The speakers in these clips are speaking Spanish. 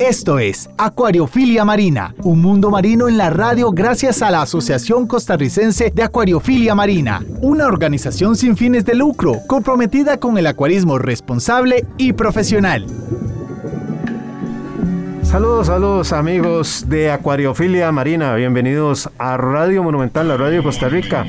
Esto es Acuariofilia Marina, un mundo marino en la radio gracias a la Asociación Costarricense de Acuariofilia Marina, una organización sin fines de lucro comprometida con el acuarismo responsable y profesional. Saludos, saludos amigos de Acuariofilia Marina, bienvenidos a Radio Monumental, la radio Costa Rica.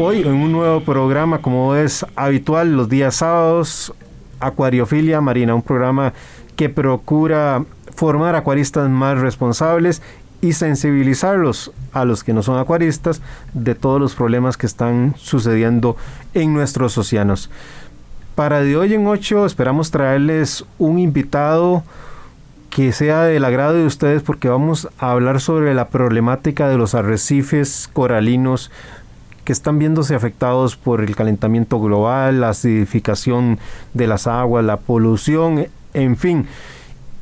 Hoy en un nuevo programa como es habitual los días sábados, Acuariofilia Marina, un programa que procura formar acuaristas más responsables y sensibilizarlos a los que no son acuaristas de todos los problemas que están sucediendo en nuestros océanos. Para de hoy en 8 esperamos traerles un invitado que sea del agrado de ustedes porque vamos a hablar sobre la problemática de los arrecifes coralinos que están viéndose afectados por el calentamiento global, la acidificación de las aguas, la polución, en fin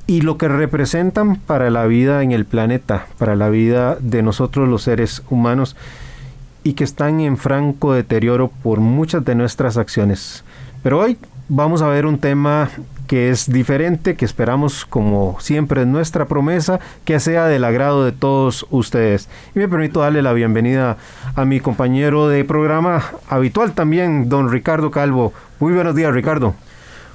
y lo que representan para la vida en el planeta, para la vida de nosotros los seres humanos y que están en franco deterioro por muchas de nuestras acciones. Pero hoy vamos a ver un tema que es diferente, que esperamos como siempre en nuestra promesa, que sea del agrado de todos ustedes. Y me permito darle la bienvenida a mi compañero de programa habitual también, don Ricardo Calvo. Muy buenos días, Ricardo.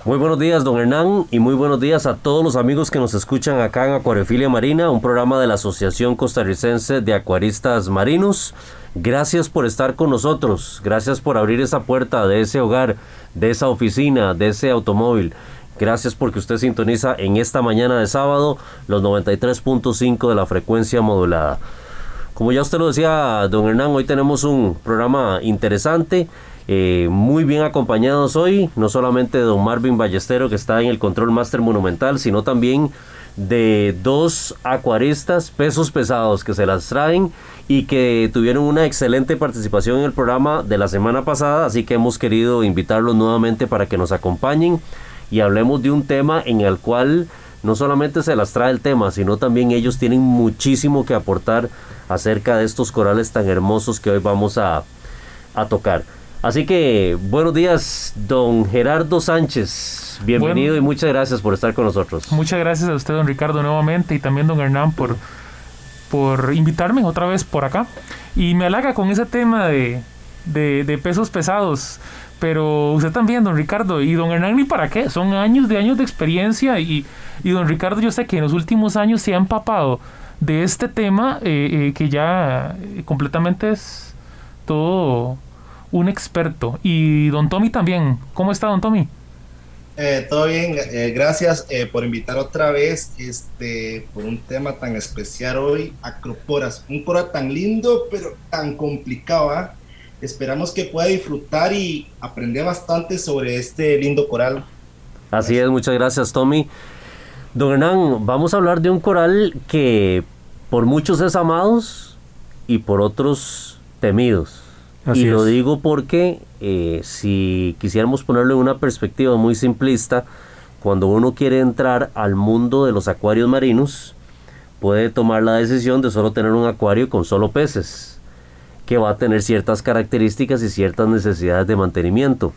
Muy buenos días, don Hernán, y muy buenos días a todos los amigos que nos escuchan acá en Acuariofilia Marina, un programa de la Asociación Costarricense de Acuaristas Marinos. Gracias por estar con nosotros, gracias por abrir esa puerta de ese hogar, de esa oficina, de ese automóvil. Gracias porque usted sintoniza en esta mañana de sábado los 93.5 de la frecuencia modulada. Como ya usted lo decía, don Hernán, hoy tenemos un programa interesante. Eh, muy bien acompañados hoy, no solamente de don Marvin Ballestero que está en el control Master Monumental, sino también de dos acuaristas pesos pesados que se las traen y que tuvieron una excelente participación en el programa de la semana pasada, así que hemos querido invitarlos nuevamente para que nos acompañen y hablemos de un tema en el cual no solamente se las trae el tema, sino también ellos tienen muchísimo que aportar acerca de estos corales tan hermosos que hoy vamos a, a tocar. Así que buenos días, don Gerardo Sánchez. Bienvenido y muchas gracias por estar con nosotros. Muchas gracias a usted, don Ricardo, nuevamente, y también don Hernán por, por invitarme otra vez por acá. Y me halaga con ese tema de, de, pesos pesados. Pero usted también, don Ricardo, y don Hernán, ni para qué, son años de años de experiencia. Y, y don Ricardo, yo sé que en los últimos años se ha empapado de este tema eh, eh, que ya completamente es todo un experto. Y don Tommy también. ¿Cómo está don Tommy? Eh, todo bien, eh, gracias eh, por invitar otra vez este, por un tema tan especial hoy, Acroporas, un coral tan lindo pero tan complicado. ¿ah? Esperamos que pueda disfrutar y aprender bastante sobre este lindo coral. Así es, muchas gracias Tommy. Don Hernán, vamos a hablar de un coral que por muchos es amados y por otros temidos y lo digo porque eh, si quisiéramos ponerlo en una perspectiva muy simplista, cuando uno quiere entrar al mundo de los acuarios marinos, puede tomar la decisión de solo tener un acuario con solo peces, que va a tener ciertas características y ciertas necesidades de mantenimiento.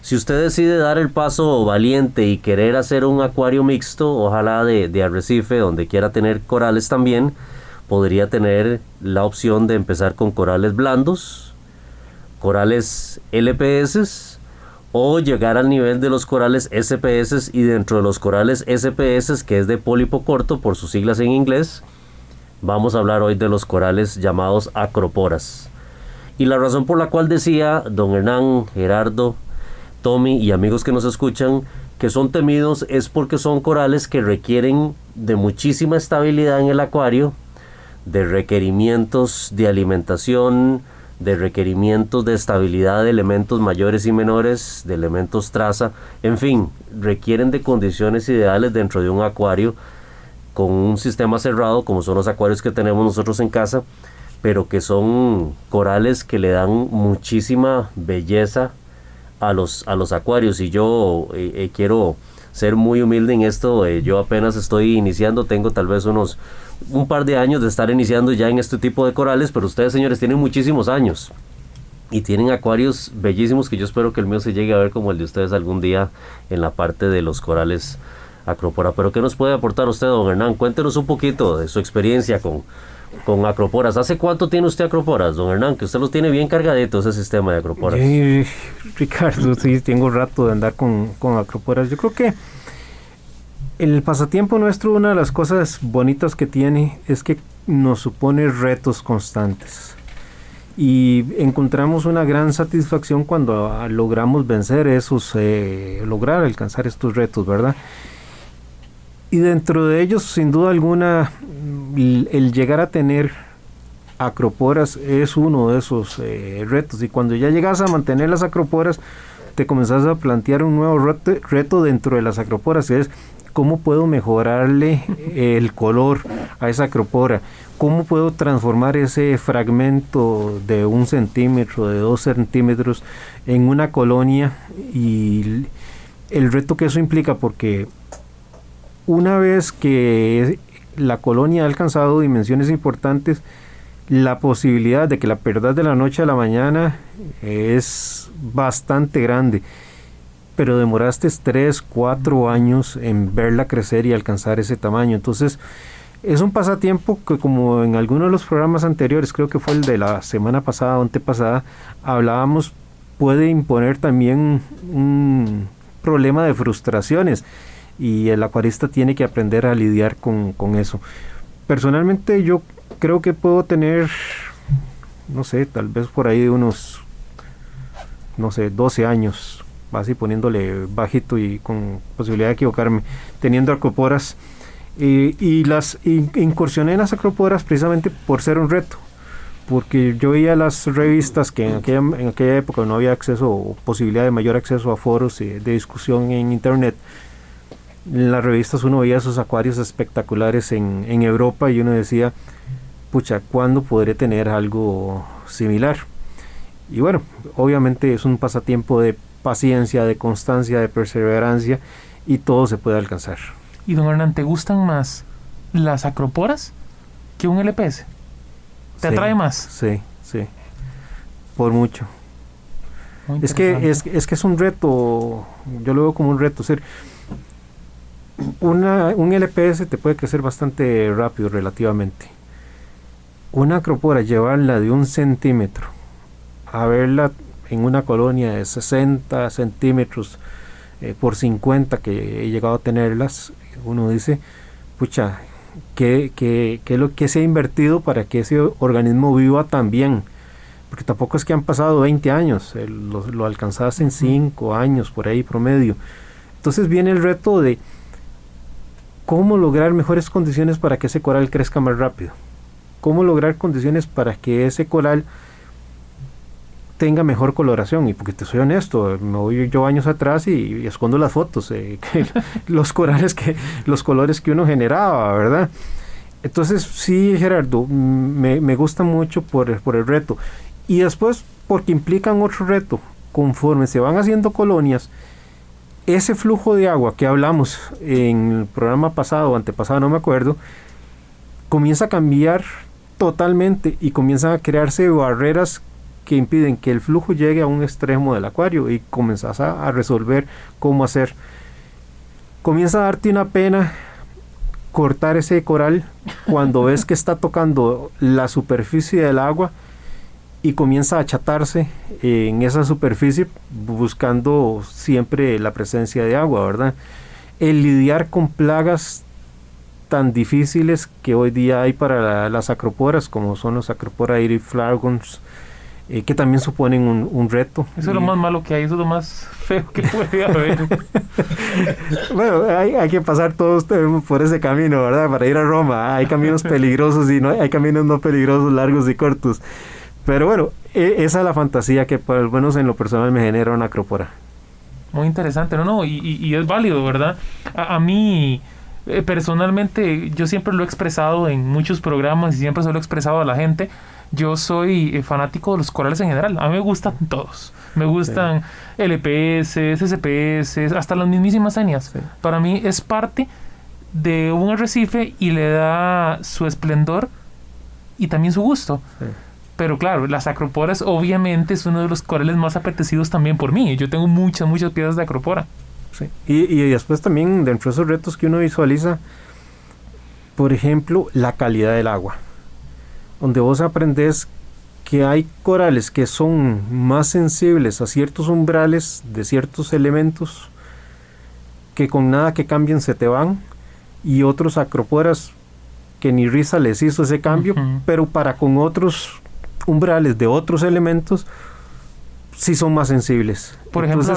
Si usted decide dar el paso valiente y querer hacer un acuario mixto, ojalá de, de arrecife, donde quiera tener corales también, podría tener la opción de empezar con corales blandos, corales LPS o llegar al nivel de los corales SPS y dentro de los corales SPS que es de pólipo corto por sus siglas en inglés vamos a hablar hoy de los corales llamados acroporas. Y la razón por la cual decía don Hernán, Gerardo, Tommy y amigos que nos escuchan que son temidos es porque son corales que requieren de muchísima estabilidad en el acuario, de requerimientos de alimentación, de requerimientos de estabilidad de elementos mayores y menores, de elementos traza, en fin, requieren de condiciones ideales dentro de un acuario con un sistema cerrado como son los acuarios que tenemos nosotros en casa, pero que son corales que le dan muchísima belleza a los, a los acuarios y yo eh, eh, quiero ser muy humilde en esto. Eh, yo apenas estoy iniciando, tengo tal vez unos un par de años de estar iniciando ya en este tipo de corales, pero ustedes señores tienen muchísimos años y tienen acuarios bellísimos que yo espero que el mío se llegue a ver como el de ustedes algún día en la parte de los corales acropora. Pero ¿qué nos puede aportar usted, don Hernán? Cuéntenos un poquito de su experiencia con, con acroporas. ¿Hace cuánto tiene usted acroporas, don Hernán? Que usted los tiene bien cargaditos ese sistema de acroporas. Ricardo, sí, tengo rato de andar con, con acroporas. Yo creo que el pasatiempo nuestro, una de las cosas bonitas que tiene es que nos supone retos constantes y encontramos una gran satisfacción cuando ah, logramos vencer esos, eh, lograr alcanzar estos retos, ¿verdad? Y dentro de ellos, sin duda alguna, el, llegar a tener acroporas es uno de esos eh, retos. Y cuando ya llegas a mantener las acroporas, te comenzás a plantear un nuevo reto, dentro de las acroporas, que es cómo puedo mejorarle el color a esa acropora ¿Cómo puedo transformar ese fragmento de un centímetro, de dos centímetros, en una colonia? Y el reto que eso implica, porque una vez que la colonia ha alcanzado dimensiones importantes, la posibilidad de que la perdas de la noche a la mañana es bastante grande. Pero demoraste 3, 4 años en verla crecer y alcanzar ese tamaño. Entonces, es un pasatiempo que como en algunos de los programas anteriores, creo que fue el de la semana pasada o antepasada, hablábamos, puede imponer también un problema de frustraciones y el acuarista tiene que aprender a lidiar con, eso. Personalmente yo creo que puedo tener, no sé, tal vez por ahí unos, no sé, 12 años, así poniéndole bajito y con posibilidad de equivocarme, teniendo acoporas y las incursioné en las acroporas precisamente por ser un reto, porque yo veía las revistas que en aquella, en aquella época no había acceso o posibilidad de mayor acceso a foros de discusión en internet. En las revistas uno veía esos acuarios espectaculares en, en Europa y uno decía, pucha, ¿cuándo podré tener algo similar? Y bueno, obviamente es un pasatiempo de paciencia, de constancia, de perseverancia y todo se puede alcanzar. Y don Hernán, ¿te gustan más las acroporas que un LPS? ¿Te atrae más? Sí, sí. Por mucho. Es que es, es, que es un reto, yo lo veo como un reto. ser una, un LPS te puede crecer bastante rápido relativamente. Una acropora, llevarla de un centímetro a verla en una colonia de 60 centímetros eh, por 50 que he llegado a tenerlas, uno dice, pucha, ¿qué, qué, qué es lo que se ha invertido para que ese organismo viva tan bien? Porque tampoco es que han pasado 20 años, lo, lo alcanzaste en 5 años, por ahí promedio. Entonces viene el reto de cómo lograr mejores condiciones para que ese coral crezca más rápido. Cómo lograr condiciones para que ese coral tenga mejor coloración. Y porque te soy honesto, me voy yo años atrás y, escondo las fotos, eh, los corales que, los colores que uno generaba, ¿verdad? Entonces, sí, Gerardo, me, me gusta mucho por, por el reto. Y después, porque implican otro reto. Conforme se van haciendo colonias, ese flujo de agua que hablamos en el programa pasado o antepasado, no me acuerdo, comienza a cambiar totalmente y comienzan a crearse barreras que impiden que el flujo llegue a un extremo del acuario y comenzás a, resolver cómo hacer. Comienza a darte una pena cortar ese coral cuando ves que está tocando la superficie del agua y comienza a achatarse en esa superficie buscando siempre la presencia de agua, ¿verdad? El lidiar con plagas tan difíciles que hoy día hay para las acroporas, como son los acropora iriflagons, eh, que también suponen un, reto. Eso es lo más malo que hay, eso es lo más feo que puede haber. bueno, hay, que pasar todos por ese camino, ¿verdad? Para ir a Roma. Hay caminos peligrosos y no hay, caminos no peligrosos, largos y cortos. Pero bueno, e, esa es la fantasía que por lo menos en lo personal me genera una acrópora. Muy interesante, no, no, y, es válido, ¿verdad? A, mí, eh, personalmente, yo siempre lo he expresado en muchos programas y siempre se lo he expresado a la gente Yo soy eh, fanático de los corales en general. A mí me gustan todos. Me gustan LPS, SCPS, hasta las mismísimas señas. Para mí es parte de un arrecife y le da su esplendor y también su gusto. Pero claro, las acroporas obviamente es uno de los corales más apetecidos también por mí. Yo tengo muchas, muchas piezas de acropora. Y, y después también dentro de esos retos que uno visualiza, por ejemplo, la calidad del agua. Donde vos aprendes que hay corales que son más sensibles a ciertos umbrales de ciertos elementos que con nada que cambien se te van y otros acroporas que ni risa les hizo ese cambio, pero para con otros umbrales de otros elementos sí son más sensibles. Por ejemplo,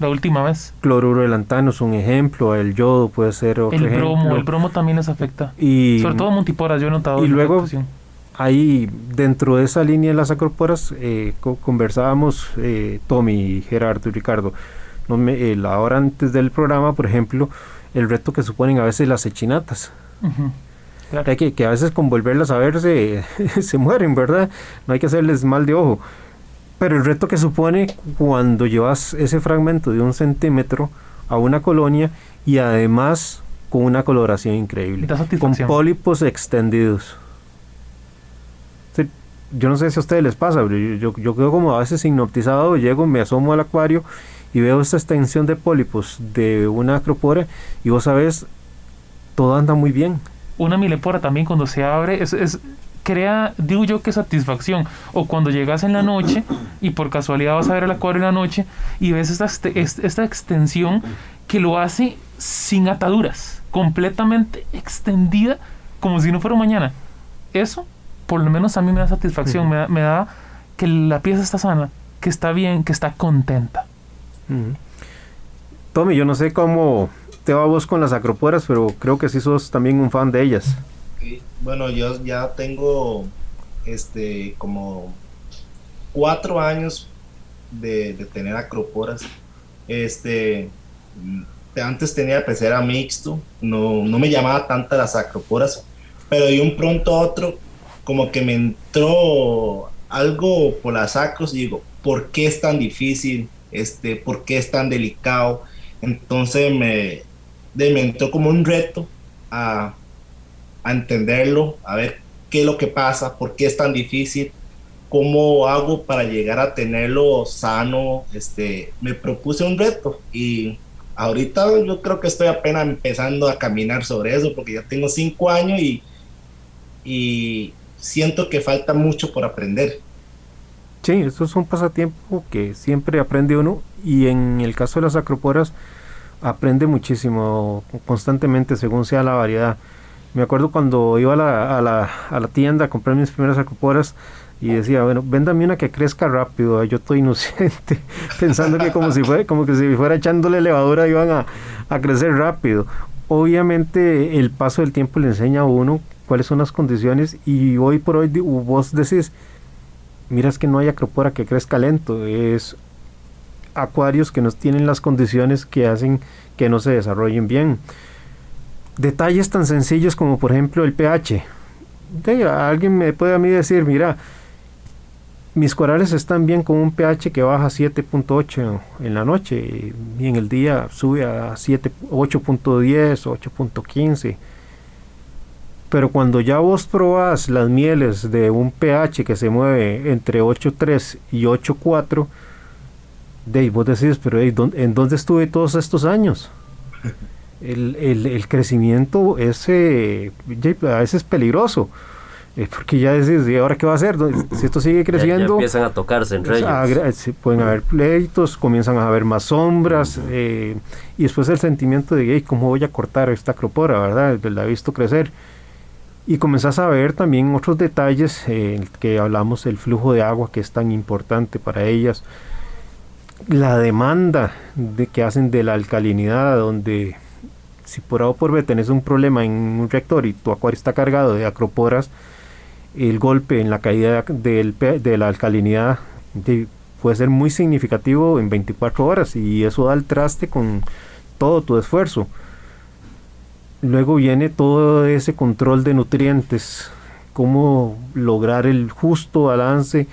la última vez. Cloruro de lantano es un ejemplo, el yodo puede ser otro el bromo, El bromo también les afecta. Y, Sobre todo montiporas, yo he notado. Y luego, ahí dentro de esa línea de las acroporas, eh, conversábamos eh, Tommy, Gerardo y Ricardo. No me, la hora antes del programa, por ejemplo, el reto que suponen a veces las echinatas. que, que, a veces con volverlas a ver se, se mueren, ¿verdad? No hay que hacerles mal de ojo. Pero el reto que supone cuando llevas ese fragmento de un centímetro a una colonia y además con una coloración increíble, con pólipos extendidos. yo no sé si a ustedes les pasa, pero yo, yo, quedo como a veces hipnotizado, llego, me asomo al acuario y veo esta extensión de pólipos de una acropora y vos sabes, todo anda muy bien. Una milepora también cuando se abre es, es crea, digo yo que satisfacción. O cuando llegas en la noche y por casualidad vas a ver el acuario en la noche y ves esta, esta extensión que lo hace sin ataduras, completamente extendida como si no fuera mañana. Eso, por lo menos a mí me da satisfacción, me, da, que la pieza está sana, que está bien, que está contenta. Tommy, yo no sé cómo te va vos con las acroporas, pero creo que sí sos también un fan de ellas. Bueno, yo ya tengo este como cuatro años de, tener acroporas. Este antes tenía pecera mixto, no, no me llamaba tanto las acroporas, pero de un pronto a otro, como que me entró algo por las acros y digo, ¿por qué es tan difícil? Este, ¿Por qué es tan delicado? Entonces me, me entró como un reto a a entenderlo, a ver qué es lo que pasa, por qué es tan difícil, cómo hago para llegar a tenerlo sano. Este, me propuse un reto y ahorita yo creo que estoy apenas empezando a caminar sobre eso porque ya tengo cinco años y, y siento que falta mucho por aprender. Sí, eso es un pasatiempo que siempre aprende uno y en el caso de las acroporas aprende muchísimo constantemente según sea la variedad. Me acuerdo cuando iba a la, a la, a la tienda a comprar mis primeras acoporas y decía, bueno, véndame una que crezca rápido. Yo estoy inocente, pensando que como si fuera, como que si fuera echándole levadura iban a, a crecer rápido. Obviamente el paso del tiempo le enseña a uno cuáles son las condiciones y hoy por hoy vos decís, mira es que no hay acropora que crezca lento, es acuarios que no tienen las condiciones que hacen que no se desarrollen bien detalles tan sencillos como por ejemplo el pH. alguien me puede a mí decir, mira, mis corales están bien con un pH que baja a 7.8 en la noche y en el día sube a 8.10 o 8.15. Pero cuando ya vos probás las mieles de un pH que se mueve entre 8.3 y 8.4, de vos decís, pero ¿en dónde estuve todos estos años? el, el, el crecimiento es, eh, a veces peligroso. Eh, porque ya ¿y ahora qué va a hacer? Si esto sigue creciendo... empiezan a tocarse entre ellos. pueden haber pleitos, comienzan a haber más sombras, eh, y después el sentimiento de, ¿cómo voy a cortar esta acropora, verdad? La he visto crecer. Y comenzás a ver también otros detalles que hablamos, el flujo de agua que es tan importante para ellas, la demanda de que hacen de la alcalinidad, donde si por A o por B tenés un problema en un reactor y tu acuario está cargado de acroporas, el golpe en la caída de la alcalinidad puede ser muy significativo en 24 horas y eso da el traste con todo tu esfuerzo. Luego viene todo ese control de nutrientes cómo lograr el justo balance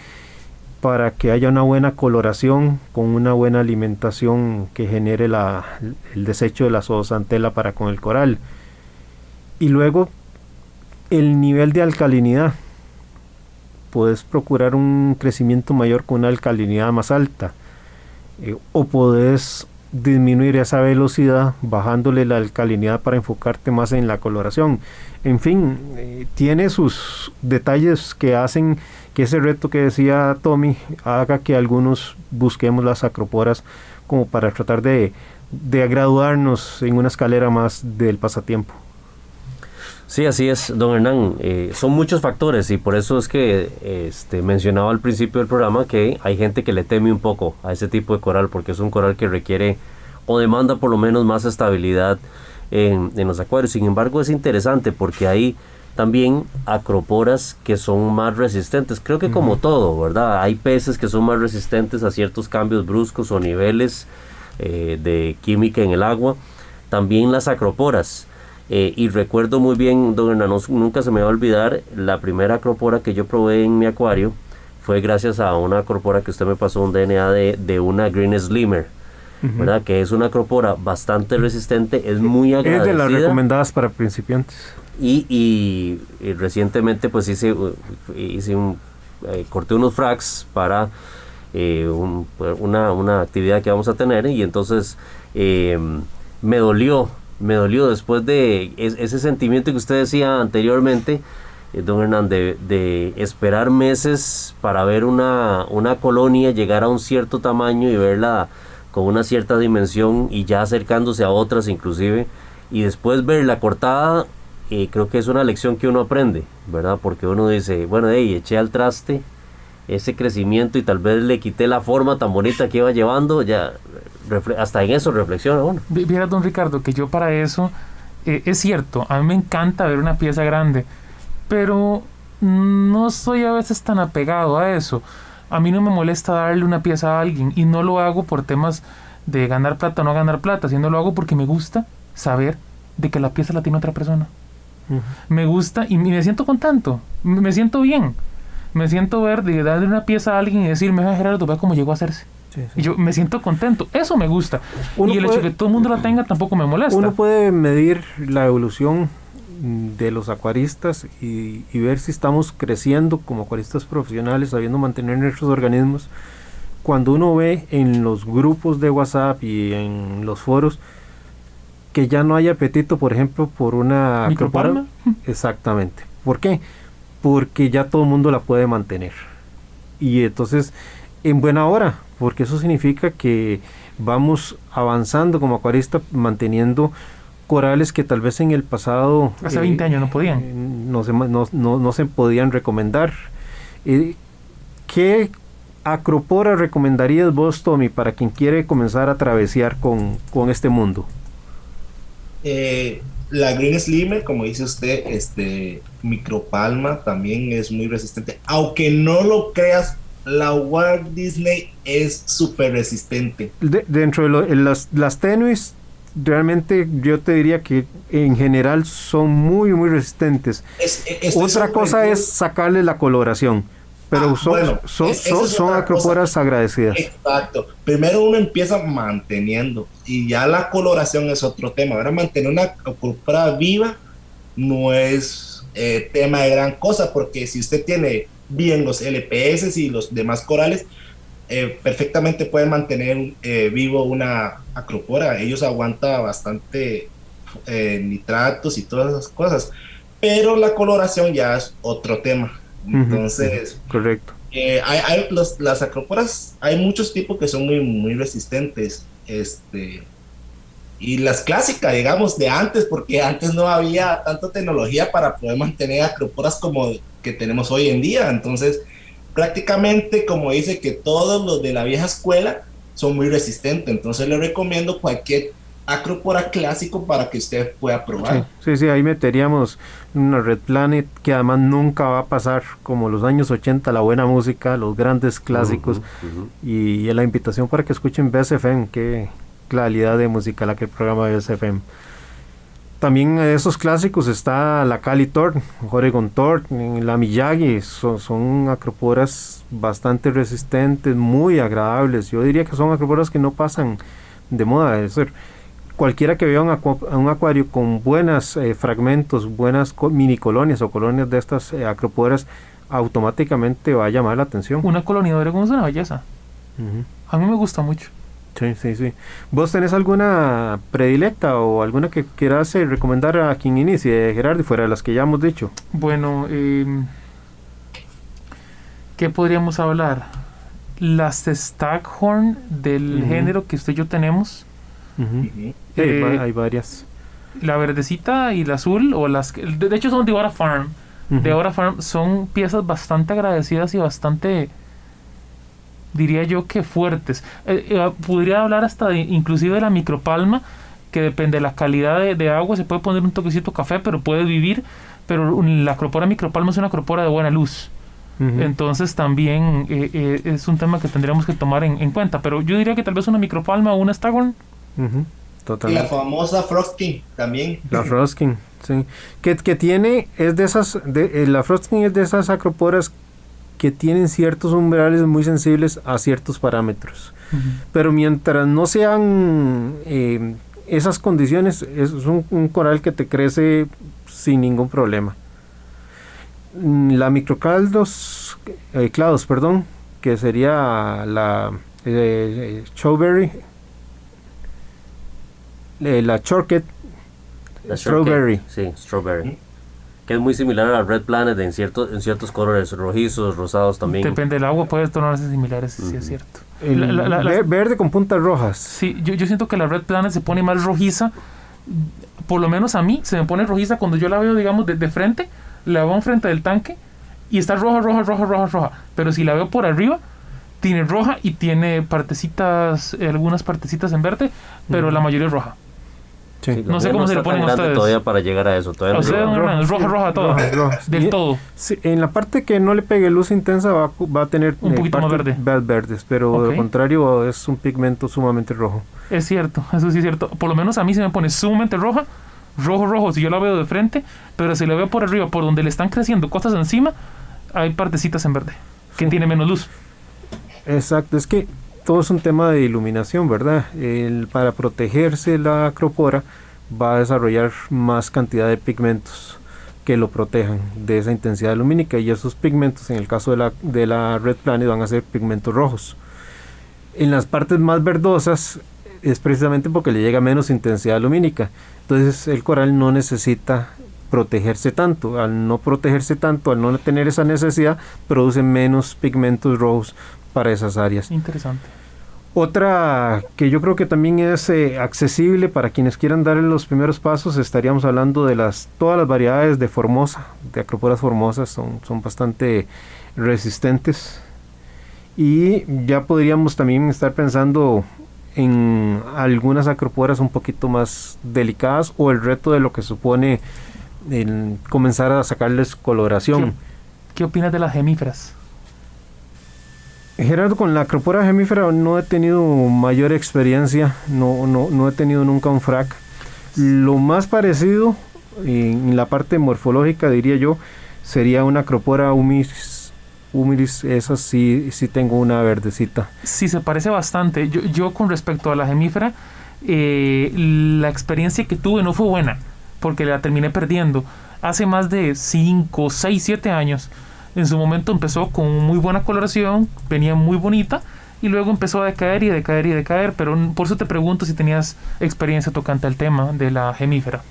para que haya una buena coloración con una buena alimentación que genere el desecho de la zoosantela para con el coral. Y luego el nivel de alcalinidad. Puedes procurar un crecimiento mayor con una alcalinidad más alta. Eh, o puedes disminuir esa velocidad bajándole la alcalinidad para enfocarte más en la coloración. En fin, eh, tiene sus detalles que hacen que ese reto que decía Tommy haga que algunos busquemos las acroporas como para tratar de, de graduarnos en una escalera más del pasatiempo. Sí, así es, don Hernán. Eh, son muchos factores y por eso es que este, mencionaba al principio del programa que hay gente que le teme un poco a ese tipo de coral porque es un coral que requiere o demanda por lo menos más estabilidad en, en los acuarios. Sin embargo, es interesante porque hay también acroporas que son más resistentes. Creo que como todo, ¿verdad? Hay peces que son más resistentes a ciertos cambios bruscos o niveles eh, de química en el agua. También las acroporas. Eh, y recuerdo muy bien, don Hernán, nunca se me va a olvidar, la primera acropora que yo probé en mi acuario fue gracias a una acropora que usted me pasó un DNA de, de una Green Slimmer. ¿verdad? Que es una acropora bastante resistente, es muy agradecida. Es de las recomendadas para principiantes. Y, y, recientemente pues hice, hice un, eh, corté unos fracs para eh, una, una, actividad que vamos a tener y entonces me dolió me dolió después de ese sentimiento que usted decía anteriormente, eh, don Hernán, de, esperar meses para ver una, una colonia llegar a un cierto tamaño y verla con una cierta dimensión y ya acercándose a otras inclusive, y después verla cortada, eh, creo que es una lección que uno aprende, ¿verdad? Porque uno dice, bueno, hey, eché al traste ese crecimiento y tal vez le quité la forma tan bonita que iba llevando, ya hasta en eso reflexiona uno. Mira, don Ricardo, que yo para eso, eh, es cierto, a mí me encanta ver una pieza grande, pero no soy a veces tan apegado a eso. A mí no me molesta darle una pieza a alguien y no lo hago por temas de ganar plata o no ganar plata, sino lo hago porque me gusta saber de que la pieza la tiene otra persona. Me gusta y me siento contento, me siento bien. Me siento ver de darle una pieza a alguien y decirme, Gerardo, vea cómo llegó a hacerse. Y yo me siento contento, eso me gusta. y el hecho de que todo el mundo la tenga tampoco me molesta. Uno puede medir la evolución de los acuaristas y, ver si estamos creciendo como acuaristas profesionales, sabiendo mantener nuestros organismos. Cuando uno ve en los grupos de WhatsApp y en los foros que ya no hay apetito, por ejemplo, por una micropalma. Exactamente. ¿Por qué? Porque ya todo el mundo la puede mantener. Y entonces, en buena hora, porque eso significa que vamos avanzando como acuarista manteniendo corales que tal vez en el pasado... Hace 20 eh, años no podían. No se, no, no, se podían recomendar. Eh, ¿Qué acropora recomendarías vos, Tommy, para quien quiere comenzar a travesear con, con este mundo? Eh, la Green Slimmer, como dice usted, este micropalma también es muy resistente. Aunque no lo creas, la Walt Disney es súper resistente. dentro de las, las tenues, realmente yo te diría que en general son muy, muy resistentes. Otra cosa es sacarle la coloración. Pero ah, son, son, son, acroporas agradecidas. Exacto. Primero uno empieza manteniendo y ya la coloración es otro tema. Ahora mantener una acropora viva no es eh, tema de gran cosa porque si usted tiene bien los LPS y los demás corales, eh, perfectamente pueden mantener eh, vivo una acropora. Ellos aguantan bastante eh, nitratos y todas esas cosas. Pero la coloración ya es otro tema. Entonces, correcto. hay, las acroporas, hay muchos tipos que son muy, muy resistentes. Este, y las clásicas, digamos, de antes, porque antes no había tanta tecnología para poder mantener acroporas como que tenemos hoy en día. Entonces, prácticamente, como dice que todos los de la vieja escuela son muy resistentes. Entonces, le recomiendo cualquier acropora clásico para que usted pueda probar. Sí, sí, ahí meteríamos una Red Planet que además nunca va a pasar como los años 80, la buena música, los grandes clásicos y, la invitación para que escuchen BSFM, que calidad de música la que el programa BSFM. También de esos clásicos está la Cali Tort, Oregon Tort, la Miyagi, son, son acroporas bastante resistentes, muy agradables. Yo diría que son acroporas que no pasan de moda. Es decir, cualquiera que vea un, acuario con buenos eh, fragmentos, buenas mini colonias o colonias de estas eh, acroporas, automáticamente va a llamar la atención. Una colonia de Oregon es una belleza. A mí me gusta mucho. Sí, sí, sí. ¿Vos tenés alguna predilecta o alguna que quieras eh, recomendar a quien inicie, Gerardo, fuera de las que ya hemos dicho? Bueno, eh, ¿qué podríamos hablar? Las Staghorn del género que usted y yo tenemos. Eh, hay varias. La verdecita y la azul, o las de hecho son de Ora Farm. De Ora Farm son piezas bastante agradecidas y bastante diría yo que fuertes. Eh, eh, podría hablar hasta inclusive de la micropalma, que depende de la calidad de, agua, se puede poner un toquecito café, pero puede vivir, pero la acropora micropalma es una acropora de buena luz. Entonces también eh, es un tema que tendríamos que tomar en, cuenta, pero yo diría que tal vez una micropalma o una Staghorn. Y la famosa Frosting también. La Frosting, sí. Que, que tiene, es de esas, de, la Frosting es de esas acroporas que tienen ciertos umbrales muy sensibles a ciertos parámetros. Pero mientras no sean eh, esas condiciones, es un, coral que te crece sin ningún problema. Mm, la microcaldos, eh, clados, perdón, que sería la eh, eh, la chorket, strawberry. Sí, strawberry que es muy similar a la Red Planet en, ciertos en ciertos colores, rojizos, rosados también. Depende del agua, puede tornarse similares, sí es cierto. verde con puntas rojas. Sí, yo, yo siento que la Red Planet se pone más rojiza, por lo menos a mí se me pone rojiza cuando yo la veo, digamos, de, de frente, la veo enfrente del tanque y está roja, roja, roja, roja, roja. Pero si la veo por arriba, tiene roja y tiene partecitas, algunas partecitas en verde, pero la mayoría es roja no sé cómo se le ponen ustedes. Todavía para llegar a eso. Todavía no es roja, roja, todo. Del todo. en la parte que no le pegue luz intensa va, va a tener un poquito más verde. verdes, pero de contrario es un pigmento sumamente rojo. Es cierto, eso sí es cierto. Por lo menos a mí se me pone sumamente roja, rojo, rojo, si yo la veo de frente, pero si la veo por arriba, por donde le están creciendo cosas encima, hay partecitas en verde, que tiene menos luz. Exacto, es que todo es un tema de iluminación, ¿verdad? Para protegerse la acropora va a desarrollar más cantidad de pigmentos que lo protejan de esa intensidad lumínica y esos pigmentos en el caso de la, de la Red Planet van a ser pigmentos rojos. En las partes más verdosas es precisamente porque le llega menos intensidad lumínica. Entonces el coral no necesita protegerse tanto. Al no protegerse tanto, al no tener esa necesidad, produce menos pigmentos rojos para esas áreas. Interesante. Otra que yo creo que también es eh, accesible para quienes quieran dar los primeros pasos, estaríamos hablando de las todas las variedades de Formosa, de acroporas formosas, son, son bastante resistentes. Y ya podríamos también estar pensando en algunas acroporas un poquito más delicadas o el reto de lo que supone el comenzar a sacarles coloración. ¿Qué, qué opinas de las gemíferas? Gerardo, con la acropora gemífera no he tenido mayor experiencia, no, no, no he tenido nunca un frac. Lo más parecido en la parte morfológica, diría yo, sería una acropora humilis. Humilis, esa sí, sí tengo una verdecita. Sí, se parece bastante. Yo, yo con respecto a la gemífera, eh, la experiencia que tuve no fue buena, porque la terminé perdiendo. Hace más de 5, 6, 7 años en su momento empezó con muy buena coloración, venía muy bonita y luego empezó a decaer y decaer y decaer, pero por eso te pregunto si tenías experiencia tocante al tema de la gemífera.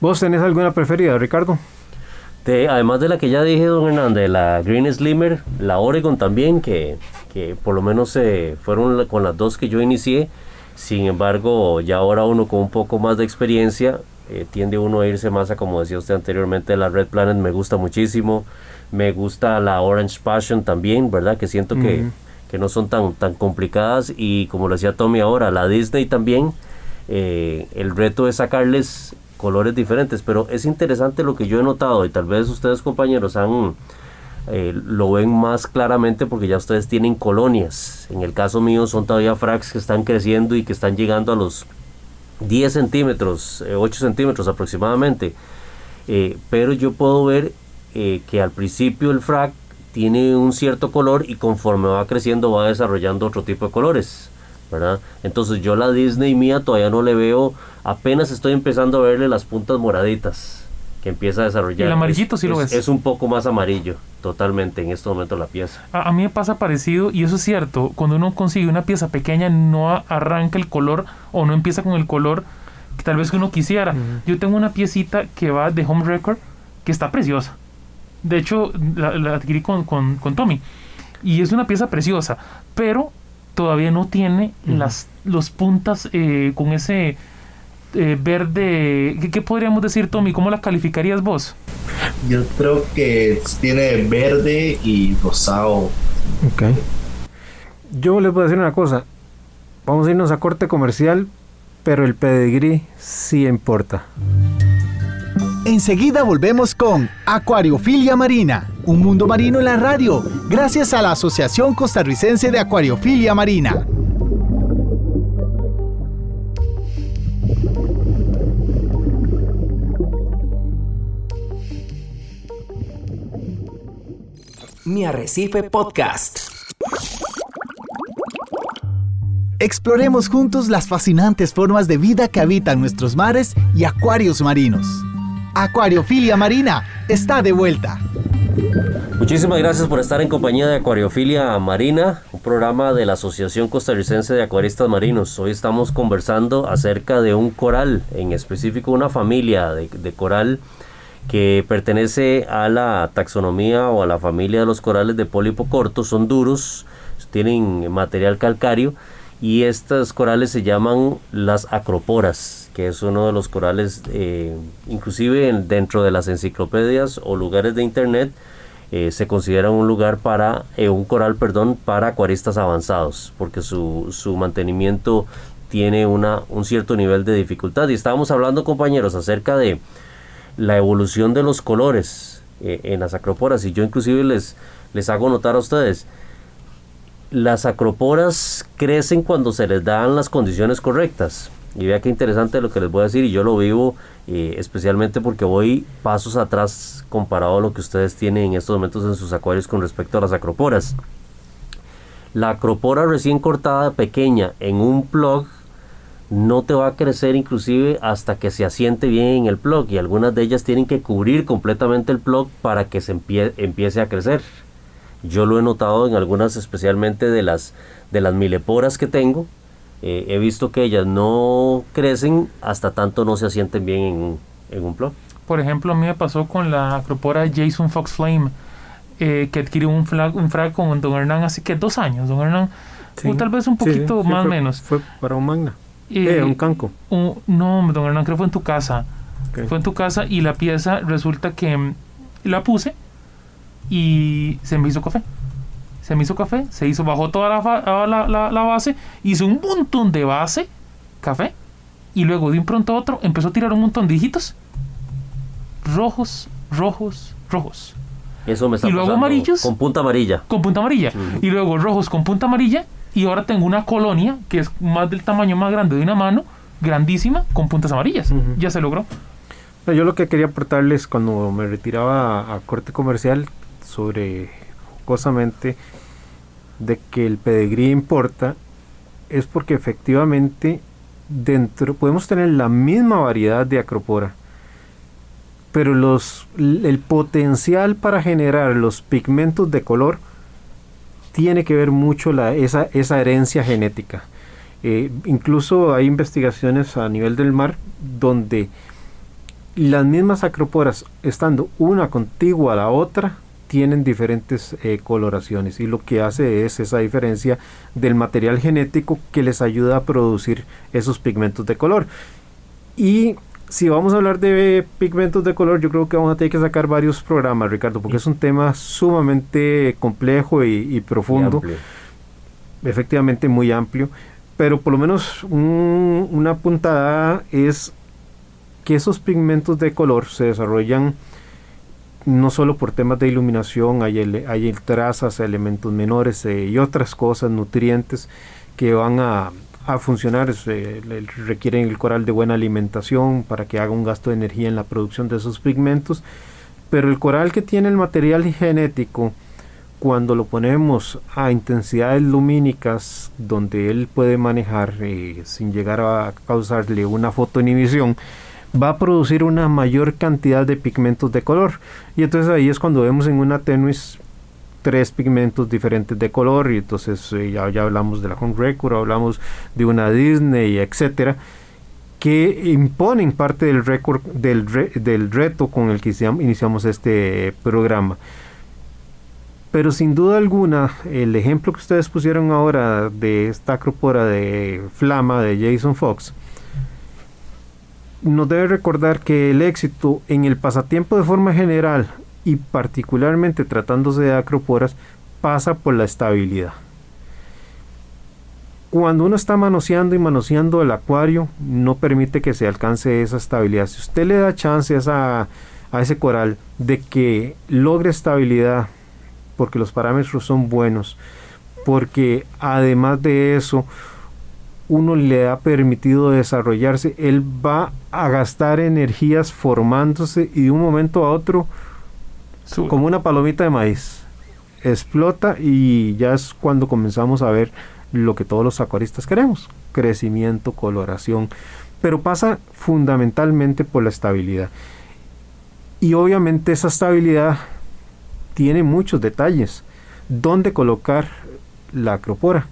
¿Vos tenés alguna preferida, Ricardo? De, además de la que ya dije, don Hernández, la Green Slimmer, la Oregon también, que, que por lo menos eh, fueron con las dos que yo inicié. Sin embargo, ya ahora uno con un poco más de experiencia, eh, tiende uno a irse más a, como decía usted anteriormente, la Red Planet me gusta muchísimo. Me gusta la Orange Passion también, ¿verdad? Que siento que, que, no son tan, tan complicadas. Y como lo decía Tommy ahora, la Disney también. Eh, el reto es sacarles colores diferentes. Pero es interesante lo que yo he notado y tal vez ustedes compañeros han... Eh, lo ven más claramente porque ya ustedes tienen colonias. En el caso mío son todavía fracs que están creciendo y que están llegando a los 10 centímetros, 8 centímetros aproximadamente. pero yo puedo ver que al principio el frac tiene un cierto color y conforme va creciendo va desarrollando otro tipo de colores. ¿verdad? Entonces yo la Disney mía todavía no le veo, apenas estoy empezando a verle las puntas moraditas que empieza a desarrollar. El amarillito sí lo ves. Es un poco más amarillo, totalmente, en este momento la pieza. A, mí me pasa parecido, y eso es cierto, cuando uno consigue una pieza pequeña no arranca el color o no empieza con el color que tal vez uno quisiera. Yo tengo una piecita que va de Home Record que está preciosa de hecho, la, adquirí con, con, Tommy. Y es una pieza preciosa, pero todavía no tiene las los puntas eh, con ese eh, verde. ¿Qué, podríamos decir, Tommy? ¿Cómo la calificarías vos? Yo creo que tiene verde y rosado. Ok. Yo les voy a decir una cosa. Vamos a irnos a corte comercial, pero el pedigrí sí importa. Enseguida volvemos con Acuariofilia Marina, un mundo marino en la radio, gracias a la Asociación Costarricense de Acuariofilia Marina. Mi Arrecife Podcast. Exploremos juntos las fascinantes formas de vida que habitan nuestros mares y acuarios marinos. Acuariofilia Marina está de vuelta. Muchísimas gracias por estar en compañía de Acuariofilia Marina, un programa de la Asociación Costarricense de Acuaristas Marinos. Hoy estamos conversando acerca de un coral, en específico una familia de, coral que pertenece a la taxonomía o a la familia de los corales de pólipo corto, son duros, tienen material calcáreo y estas corales se llaman las acroporas que es uno de los corales, eh, inclusive dentro de las enciclopedias o lugares de internet, eh, se considera un lugar para, eh, un coral, perdón, para acuaristas avanzados, porque su, su mantenimiento tiene una, un cierto nivel de dificultad. Y estábamos hablando, compañeros, acerca de la evolución de los colores en las acroporas, y yo inclusive les, les hago notar a ustedes, las acroporas crecen cuando se les dan las condiciones correctas. Y vea qué interesante lo que les voy a decir y yo lo vivo eh, especialmente porque voy pasos atrás comparado a lo que ustedes tienen en estos momentos en sus acuarios con respecto a las acroporas. La acropora recién cortada pequeña en un plug no te va a crecer inclusive hasta que se asiente bien en el plug y algunas de ellas tienen que cubrir completamente el plug para que se empiece a crecer. Yo lo he notado en algunas especialmente de las de las mileporas que tengo eh, he visto que ellas no crecen hasta tanto no se asienten bien en, en un plot. Por ejemplo, a mí me pasó con la acropora Jason Fox Flame, eh, que adquirió un, flag, un frag con Don Hernán hace que dos años. Don Hernán, o tal vez un poquito más o menos. Fue para un magna. Eh, un canco. no, Don Hernán, creo que fue en tu casa. Fue en tu casa y la pieza resulta que mm, la puse y se me hizo café se me hizo café, se hizo, bajó toda la, la, la, base, hizo un montón de base, café, y luego de un pronto a otro empezó a tirar un montón de hijitos rojos, rojos, rojos. Eso me está y luego amarillos. Con punta amarilla. Con punta amarilla. Y luego rojos con punta amarilla. Y ahora tengo una colonia que es más del tamaño más grande de una mano, grandísima, con puntas amarillas. Ya se logró. yo lo que quería aportarles cuando me retiraba a corte comercial sobre jocosamente de que el pedigrí importa es porque efectivamente dentro podemos tener la misma variedad de acropora pero los el potencial para generar los pigmentos de color tiene que ver mucho la, esa, esa herencia genética eh, incluso hay investigaciones a nivel del mar donde las mismas acroporas estando una contigua a la otra tienen diferentes eh, coloraciones y lo que hace es esa diferencia del material genético que les ayuda a producir esos pigmentos de color. Y si vamos a hablar de pigmentos de color, yo creo que vamos a tener que sacar varios programas, Ricardo, porque es un tema sumamente complejo y, profundo. efectivamente muy amplio. Pero por lo menos una puntada es que esos pigmentos de color se desarrollan no solo por temas de iluminación, hay, hay trazas, elementos menores eh, y otras cosas, nutrientes que van a, a funcionar, requieren el coral de buena alimentación para que haga un gasto de energía en la producción de esos pigmentos, pero el coral que tiene el material genético, cuando lo ponemos a intensidades lumínicas donde él puede manejar eh, sin llegar a causarle una fotoinhibición, va a producir una mayor cantidad de pigmentos de color. Y entonces ahí es cuando vemos en una tenuis tres pigmentos diferentes de color y entonces eh, ya, ya hablamos de la Home Record, hablamos de una Disney, etcétera que imponen parte del récord del, del reto con el que iniciamos este programa. Pero sin duda alguna, el ejemplo que ustedes pusieron ahora de esta acropora de flama de Jason Fox, nos debe recordar que el éxito en el pasatiempo de forma general y particularmente tratándose de acroporas, pasa por la estabilidad. Cuando uno está manoseando y manoseando el acuario, no permite que se alcance esa estabilidad. Si usted le da chance a, a ese coral de que logre estabilidad, porque los parámetros son buenos, porque además de eso, uno le ha permitido desarrollarse, él va a gastar energías formándose y de un momento a otro como una palomita de maíz. Explota y ya es cuando comenzamos a ver lo que todos los acuaristas queremos, crecimiento, coloración, pero pasa fundamentalmente por la estabilidad. Y obviamente esa estabilidad tiene muchos detalles. ¿Dónde colocar la acropora?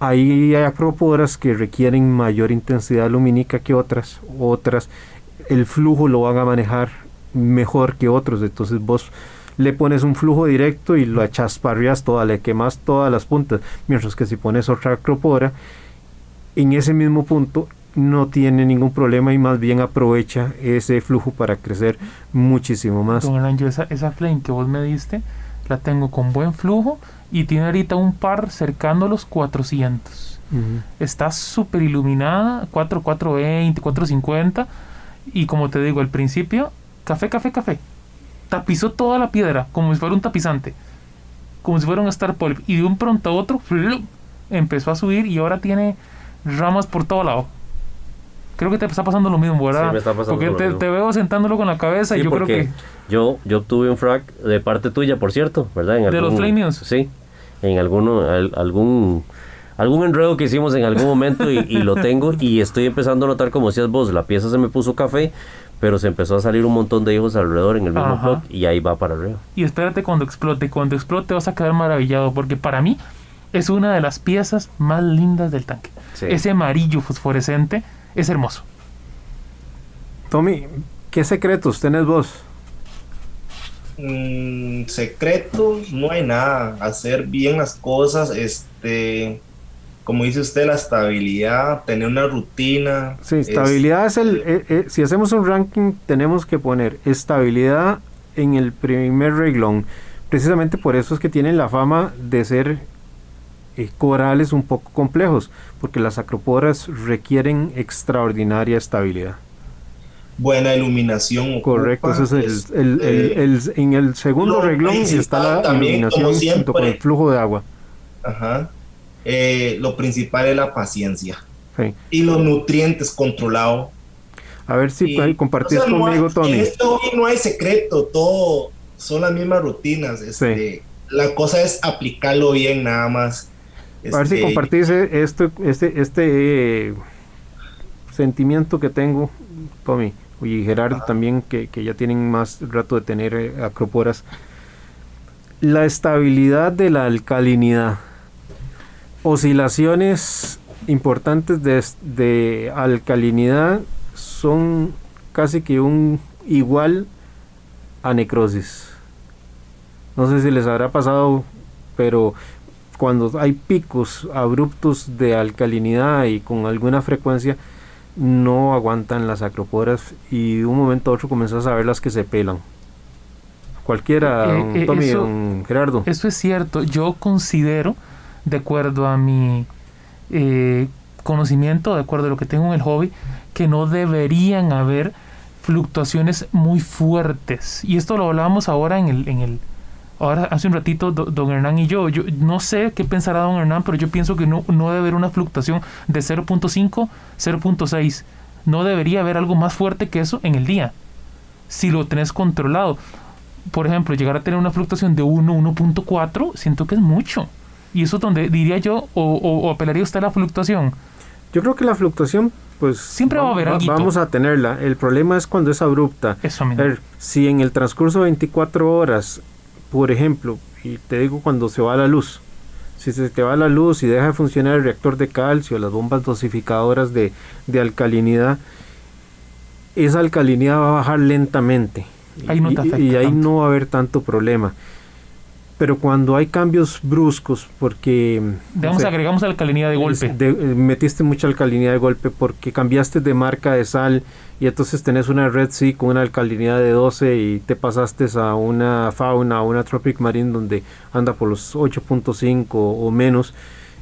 Hay acroporas que requieren mayor intensidad lumínica que otras, otras el flujo lo van a manejar mejor que otros. Entonces vos le pones un flujo directo y lo achasparrias toda, le quemas todas las puntas. Mientras que si pones otra acropora, en ese mismo punto no tiene ningún problema y más bien aprovecha ese flujo para crecer muchísimo más. Don esa, esa flame que vos me diste, la tengo con buen flujo y tiene ahorita un par cercando los 400. Está súper iluminada, 4, 420, 450 y como te digo al principio, café, café, café. Tapizó toda la piedra como si fuera un tapizante, como si fuera un Star Polyp. Y de un pronto a otro, empezó a subir y ahora tiene ramas por todo lado. Creo que te está pasando lo mismo, ¿verdad? Sí, me está pasando porque te, veo sentándolo con la cabeza y yo creo que. Yo, yo obtuve un frac de parte tuya, por cierto, ¿verdad? En ¿De los Flamios? Sí, en alguno, algún algún enredo que hicimos en algún momento y, y, lo tengo y estoy empezando a notar como decías vos, la pieza se me puso café, pero se empezó a salir un montón de hijos alrededor en el mismo bloque y ahí va para arriba. Y espérate cuando explote, cuando explote vas a quedar maravillado porque para mí es una de las piezas más lindas del tanque. Ese amarillo fosforescente es hermoso. Tommy, ¿qué secretos tenés vos? Mm, secretos, no hay nada. Hacer bien las cosas, este como dice usted, la estabilidad, tener una rutina. Sí, estabilidad es, el, eh, eh, si hacemos un ranking tenemos que poner estabilidad en el primer reglón. Precisamente por eso es que tienen la fama de ser eh, corales un poco complejos, porque las acroporas requieren extraordinaria estabilidad. Buena iluminación. Correcto, eso es el, el, en el segundo reglón está la iluminación junto con el flujo de agua. Ajá eh, lo principal es la paciencia y los nutrientes controlados. A ver si puedes compartir conmigo, Tony. esto no hay secreto, todo son las mismas rutinas. Este, La cosa es aplicarlo bien, nada más. a ver si este, compartís este, este, este sentimiento que tengo, Tommy, y Gerardo también, que, que, ya tienen más rato de tener eh, acroporas. La estabilidad de la alcalinidad oscilaciones importantes de, alcalinidad son casi que un igual a necrosis. No sé si les habrá pasado, pero cuando hay picos abruptos de alcalinidad y con alguna frecuencia, no aguantan las acroporas y de un momento a otro comenzás a ver las que se pelan. Cualquiera, eh, eh, Tommy, Gerardo. Eso es cierto. Yo considero de acuerdo a mi eh, conocimiento, de acuerdo a lo que tengo en el hobby, que no deberían haber fluctuaciones muy fuertes. Y esto lo hablábamos ahora en el, en el Ahora, hace un ratito, don Hernán y yo, yo no sé qué pensará don Hernán, pero yo pienso que no, no debe haber una fluctuación de 0.5, 0.6. No debería haber algo más fuerte que eso en el día, si lo tenés controlado. Por ejemplo, llegar a tener una fluctuación de 1, 1.4, siento que es mucho. Y eso es donde diría yo, o, apelaría usted a la fluctuación. Yo creo que la fluctuación, pues... Siempre va, a haber. Vamos a tenerla. El problema es cuando es abrupta. Eso A ver, si en el transcurso de 24 horas, por ejemplo, y te digo cuando se va la luz, si se te va la luz y deja de funcionar el reactor de calcio, las bombas dosificadoras de, de alcalinidad, esa alcalinidad va a bajar lentamente. y, y, ahí no va a haber tanto problema pero cuando hay cambios bruscos, porque... Digamos, agregamos alcalinidad de golpe. Eh, metiste mucha alcalinidad de golpe porque cambiaste de marca de sal y entonces tenés una Red Sea con una alcalinidad de 12 y te pasaste a una fauna, a una Tropic Marine donde anda por los 8.5 o menos.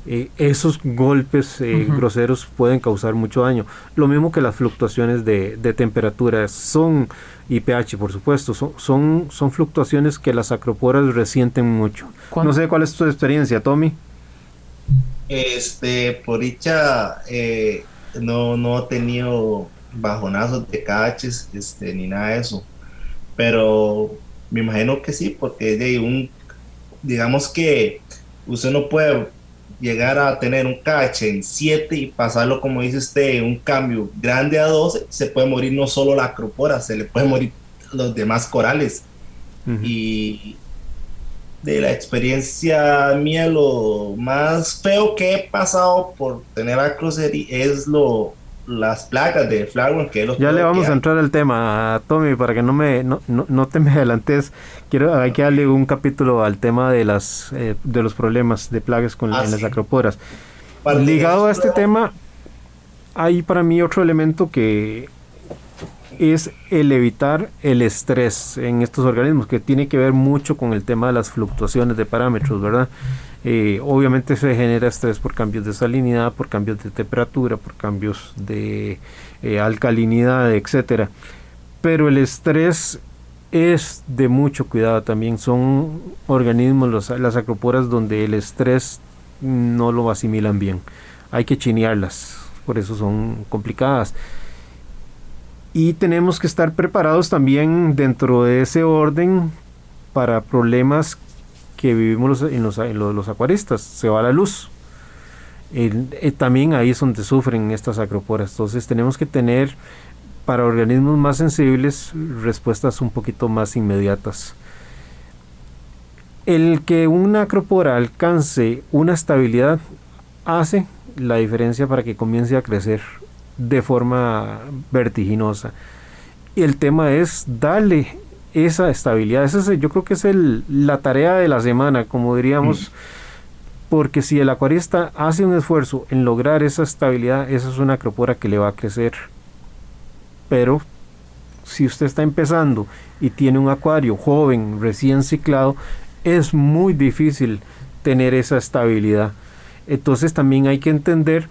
Eh, esos golpes eh, groseros pueden causar mucho daño. Lo mismo que las fluctuaciones de, de temperatura. Son y pH, por supuesto. Son, son, fluctuaciones que las acroporas resienten mucho. No sé cuál es tu experiencia, Tommy. Este, por dicha, eh, no, no he tenido bajonazos de caches, este, ni nada de eso. Pero me imagino que sí, porque de un, digamos que usted no puede llegar a tener un cache en 7 y pasarlo, como dice usted, un cambio grande a 12, se puede morir no solo la acropora, se le puede morir los demás corales. Y de la experiencia mía, lo más feo que he pasado por tener acrocería es lo las placas de Flower que Ya le vamos a entrar al tema, a Tommy, para que no me no, no, te me adelantes. Quiero hay que darle un capítulo al tema de las eh, de los problemas de plagas con ah, las acroporas. Ligado a este tema, hay para mí otro elemento que es el evitar el estrés en estos organismos, que tiene que ver mucho con el tema de las fluctuaciones de parámetros, ¿verdad? Eh, obviamente se genera estrés por cambios de salinidad, por cambios de temperatura, por cambios de eh, alcalinidad, etcétera. Pero el estrés es de mucho cuidado también. Son organismos, las acroporas, donde el estrés no lo asimilan bien. Hay que chinearlas, por eso son complicadas. Y tenemos que estar preparados también dentro de ese orden para problemas que vivimos en los, los, acuaristas, se va la luz. Eh, también ahí es donde sufren estas acroporas. Entonces tenemos que tener para organismos más sensibles respuestas un poquito más inmediatas. El que una acropora alcance una estabilidad hace la diferencia para que comience a crecer de forma vertiginosa. El tema es darle esa estabilidad. Esa yo creo que es el, la tarea de la semana, como diríamos. Mm. Porque si el acuarista hace un esfuerzo en lograr esa estabilidad, esa es una acropora que le va a crecer. Pero si usted está empezando y tiene un acuario joven, recién ciclado, es muy difícil tener esa estabilidad. Entonces también hay que entender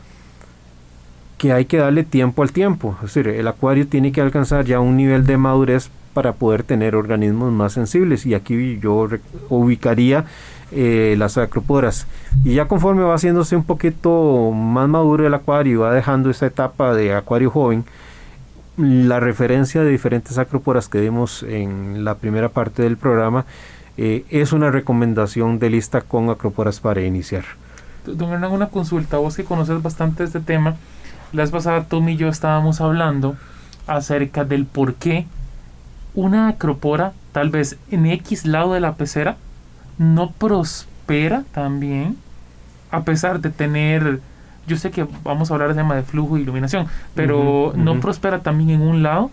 que hay que darle tiempo al tiempo. Es decir, el acuario tiene que alcanzar ya un nivel de madurez para poder tener organismos más sensibles y aquí yo ubicaría eh, las acroporas y ya conforme va haciéndose un poquito más maduro el acuario y va dejando esa etapa de acuario joven la referencia de diferentes acroporas que dimos en la primera parte del programa eh, es una recomendación de lista con acroporas para iniciar. Don Hernán, una consulta, vos que conoces bastante este tema, la vez pasada Tommy y yo estábamos hablando acerca del por qué una acropora, tal vez en X lado de la pecera, no prospera también, a pesar de tener, yo sé que vamos a hablar del tema de flujo e iluminación, pero no prospera también en un lado,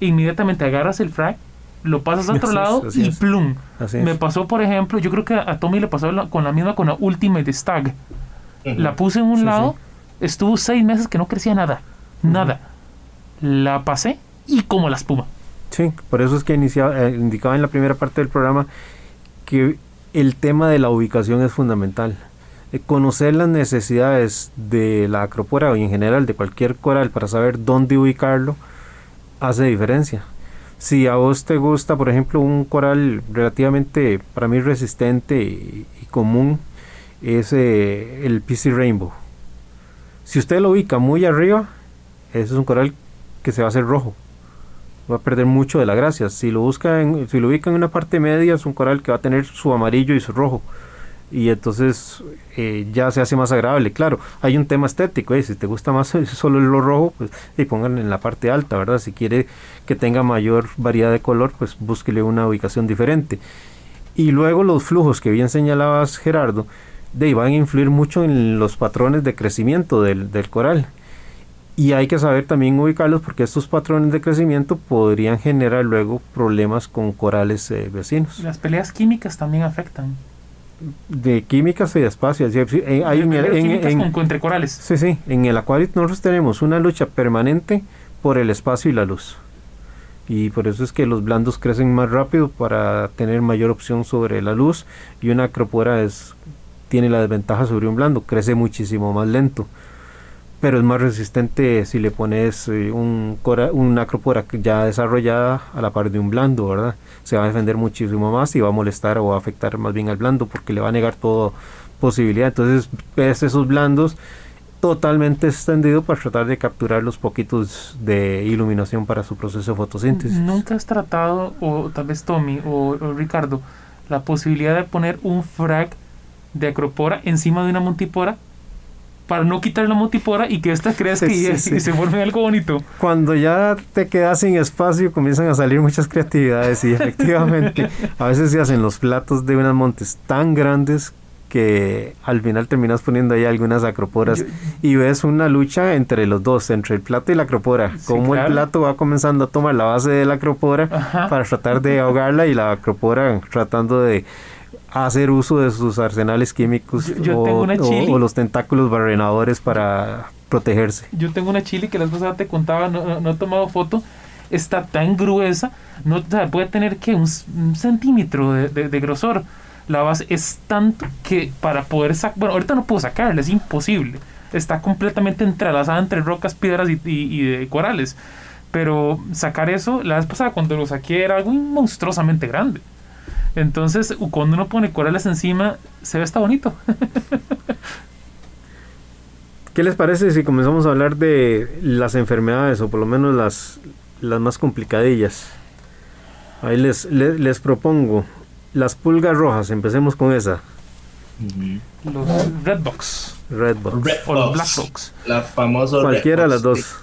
inmediatamente agarras el frac, lo pasas a otro lado y plum. Me pasó, por ejemplo, yo creo que a Tommy le pasó con la misma con la Ultimate Stag. La puse en un lado, estuvo seis meses que no crecía nada, nada. La pasé y como la espuma. Sí, por eso es que eh, indicaba en la primera parte del programa que el tema de la ubicación es fundamental. Eh, conocer las necesidades de la acropora y en general de cualquier coral para saber dónde ubicarlo hace diferencia. Si a vos te gusta, por ejemplo, un coral relativamente, para mí, resistente y, común, es eh, el PC Rainbow. Si usted lo ubica muy arriba, ese es un coral que se va a hacer rojo. Va a perder mucho de la gracia. Si lo busca en, si lo ubica en una parte media, es un coral que va a tener su amarillo y su rojo y entonces eh, ya se hace más agradable. Claro, hay un tema estético, ¿eh? si te gusta más solo lo rojo, pues y pongan en la parte alta, ¿verdad? Si quiere que tenga mayor variedad de color, pues búsquele una ubicación diferente. Y luego los flujos que bien señalabas Gerardo, de van a influir mucho en los patrones de crecimiento del, del coral. Y hay que saber también ubicarlos porque estos patrones de crecimiento podrían generar luego problemas con corales eh, vecinos. Las peleas químicas también afectan de químicas y de espacio. Eh, hay en, entre corales. Sí, sí. En el acuario nosotros tenemos una lucha permanente por el espacio y la luz. Y por eso es que los blandos crecen más rápido para tener mayor opción sobre la luz. Y una acropora es, tiene la desventaja sobre un blando, crece muchísimo más lento pero es más resistente si le pones eh, un una acropora ya desarrollada a la par de un blando, ¿verdad? Se va a defender muchísimo más y va a molestar o a afectar más bien al blando porque le va a negar toda posibilidad. Entonces, ves esos blandos totalmente extendido para tratar de capturar los poquitos de iluminación para su proceso de fotosíntesis. ¿Nunca has tratado, o tal vez Tommy o, o Ricardo, la posibilidad de poner un frag de acropora encima de una montipora para no quitar la motipora y que esta crezca y, se vuelve algo bonito. Cuando ya te quedas sin espacio comienzan a salir muchas creatividades y efectivamente a veces se hacen los platos de unas montes tan grandes que al final terminas poniendo ahí algunas acroporas y ves una lucha entre los dos, entre el plato y la acropora, como el plato va comenzando a tomar la base de la acropora para tratar de ahogarla y la acropora tratando de hacer uso de sus arsenales químicos o, los tentáculos barrenadores para protegerse. Yo tengo una chile que la pasada te contaba, no, he tomado foto, está tan gruesa, no puede tener que un, centímetro de, grosor. La base es tanto que para poder sacar, bueno, ahorita no puedo sacarla, es imposible. Está completamente entrelazada entre rocas, piedras y, y, corales. Pero sacar eso, la vez pasada cuando lo saqué era algo monstruosamente grande. Entonces, cuando uno pone corales encima, se ve hasta bonito. ¿Qué les parece si comenzamos a hablar de las enfermedades o por lo menos las, las más complicadillas? Ahí les, les, propongo las pulgas rojas, empecemos con esa. Los Redbox. Redbox. O los Blackbox. La famosa Cualquiera de las dos.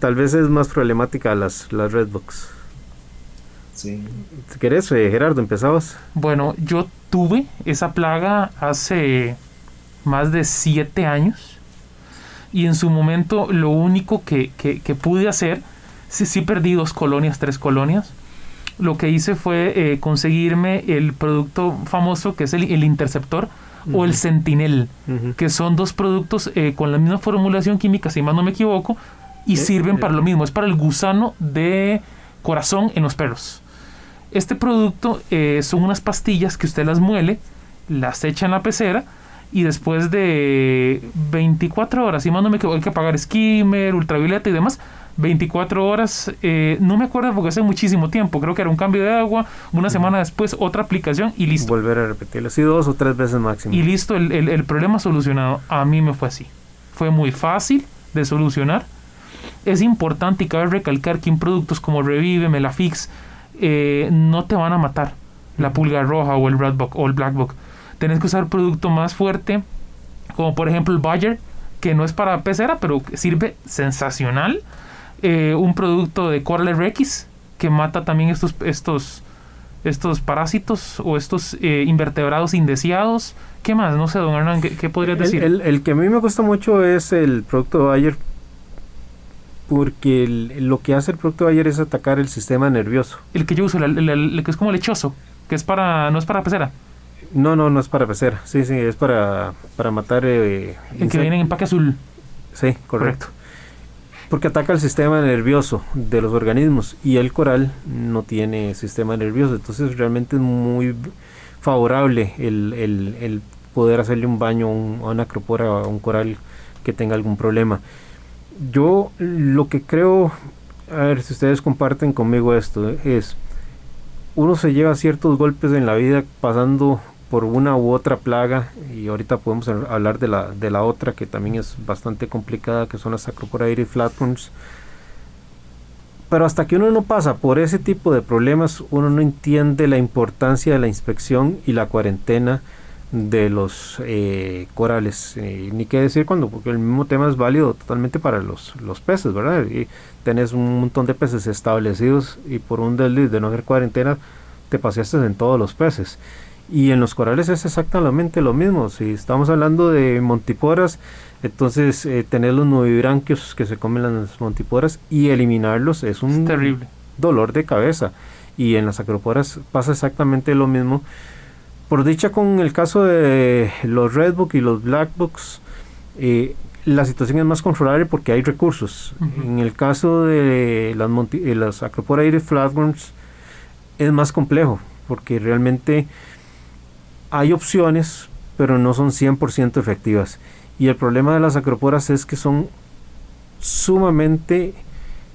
tal vez es más problemática las, las Redbox. Sí. ¿Querés, eh, Gerardo? ¿Empezabas? Bueno, yo tuve esa plaga hace más de siete años y en su momento lo único que, pude hacer, sí, sí perdí dos colonias, tres colonias, lo que hice fue eh, conseguirme el producto famoso que es el, interceptor o el sentinel, que son dos productos eh, con la misma formulación química, si más no me equivoco, y sirven para lo mismo, es para el gusano de corazón en los perros. Este producto eh, son unas pastillas que usted las muele, las echa en la pecera y después de 24 horas, y más no me hay que pagar skimmer, ultravioleta y demás, 24 horas, eh, no me acuerdo porque hace muchísimo tiempo, creo que era un cambio de agua, una semana después otra aplicación y listo. Volver a repetirlo, así dos o tres veces máximo. Y listo, el, el problema solucionado. A mí me fue así. Fue muy fácil de solucionar. Es importante y cabe recalcar que en productos como Revive, Melafix, eh, no te van a matar la pulga roja o el redbook o el blackbook. Tenés que usar producto más fuerte, como por ejemplo el Bayer, que no es para pecera, pero sirve sensacional. Eh, un producto de Coral Rex que mata también estos, estos, estos parásitos o estos eh, invertebrados indeseados. ¿Qué más? No sé, don Hernán, ¿qué, podrías decir? El, que a mí me gusta mucho es el producto de Bayer porque lo que hace el producto de ayer es atacar el sistema nervioso. El que yo uso, el, que es como lechoso, que es para, no es para pecera. No, no, no es para pecera, sí, sí, es para, para matar... Eh, el que viene en empaque azul. Sí, correcto. Porque ataca el sistema nervioso de los organismos y el coral no tiene sistema nervioso, entonces realmente es muy favorable el, el, poder hacerle un baño a una acropora, a un coral que tenga algún problema yo lo que creo a ver si ustedes comparten conmigo esto, es, uno se lleva ciertos golpes en la vida pasando por una u otra plaga y ahorita podemos hablar de la, de la otra que también es bastante complicada que son las Acroporaires flatworms pero hasta que uno no pasa por ese tipo de problemas uno no entiende la importancia de la inspección y la cuarentena de los eh, corales eh, ni qué decir cuando porque el mismo tema es válido totalmente para los, los peces verdad y tenés un montón de peces establecidos y por un desliz de no hacer cuarentena te paseaste en todos los peces y en los corales es exactamente lo mismo. Si estamos hablando de montiporas, entonces eh, tener los nuevibranquios que se comen las montiporas y eliminarlos es un terrible. dolor de cabeza. Y en las acroporas pasa exactamente lo mismo. Por dicha con el caso de los redbook y los blackbooks, eh, la situación es más controlable porque hay recursos. En el caso de las, eh, las acroporaires flatworms es más complejo porque realmente hay opciones, pero no son 100% efectivas. Y el problema de las acroporas es que son sumamente